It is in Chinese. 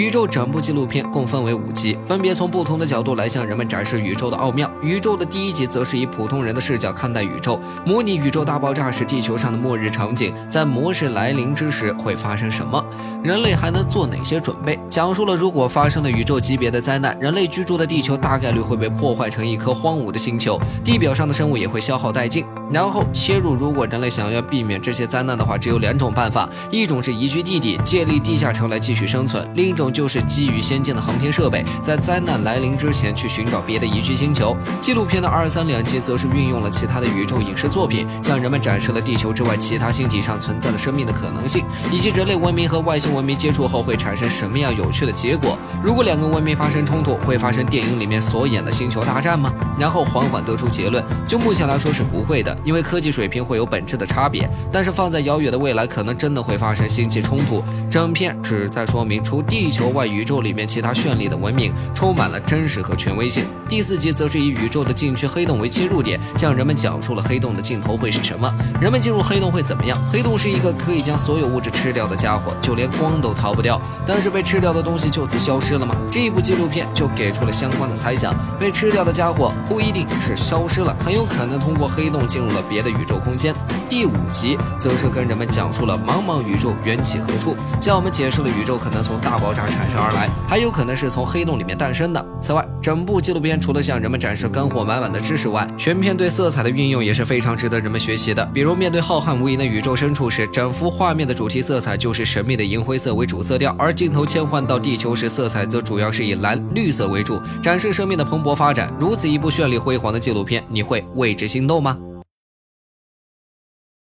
宇宙整部纪录片共分为五集，分别从不同的角度来向人们展示宇宙的奥妙。宇宙的第一集则是以普通人的视角看待宇宙，模拟宇宙大爆炸时地球上的末日场景，在模式来临之时会发生什么，人类还能做哪些准备？讲述了如果发生了宇宙级别的灾难，人类居住的地球大概率会被破坏成一颗荒芜的星球，地表上的生物也会消耗殆尽。然后切入，如果人类想要避免这些灾难的话，只有两种办法：一种是移居地底，建立地下城来继续生存；另一种就是基于先进的航天设备，在灾难来临之前去寻找别的宜居星球。纪录片的二三两集则是运用了其他的宇宙影视作品，向人们展示了地球之外其他星体上存在的生命的可能性，以及人类文明和外星文明接触后会产生什么样有趣的结果。如果两个文明发生冲突，会发生电影里面所演的星球大战吗？然后缓缓得出结论，就目前来说是不会的。因为科技水平会有本质的差别，但是放在遥远的未来，可能真的会发生星际冲突。整片旨在说明，除地球外，宇宙里面其他绚丽的文明充满了真实和权威性。第四集则是以宇宙的禁区黑洞为切入点，向人们讲述了黑洞的尽头会是什么，人们进入黑洞会怎么样。黑洞是一个可以将所有物质吃掉的家伙，就连光都逃不掉。但是被吃掉的东西就此消失了吗？这一部纪录片就给出了相关的猜想：被吃掉的家伙不一定是消失了，很有可能通过黑洞进入了别的宇宙空间，第五集则是跟人们讲述了茫茫宇宙缘起何处，向我们解释了宇宙可能从大爆炸产生而来，还有可能是从黑洞里面诞生的。此外，整部纪录片除了向人们展示干货满满的知识外，全片对色彩的运用也是非常值得人们学习的。比如面对浩瀚无垠的宇宙深处时，整幅画面的主题色彩就是神秘的银灰色为主色调，而镜头切换到地球时，色彩则主要是以蓝绿色为主，展示生命的蓬勃发展。如此一部绚丽辉煌的纪录片，你会为之心动吗？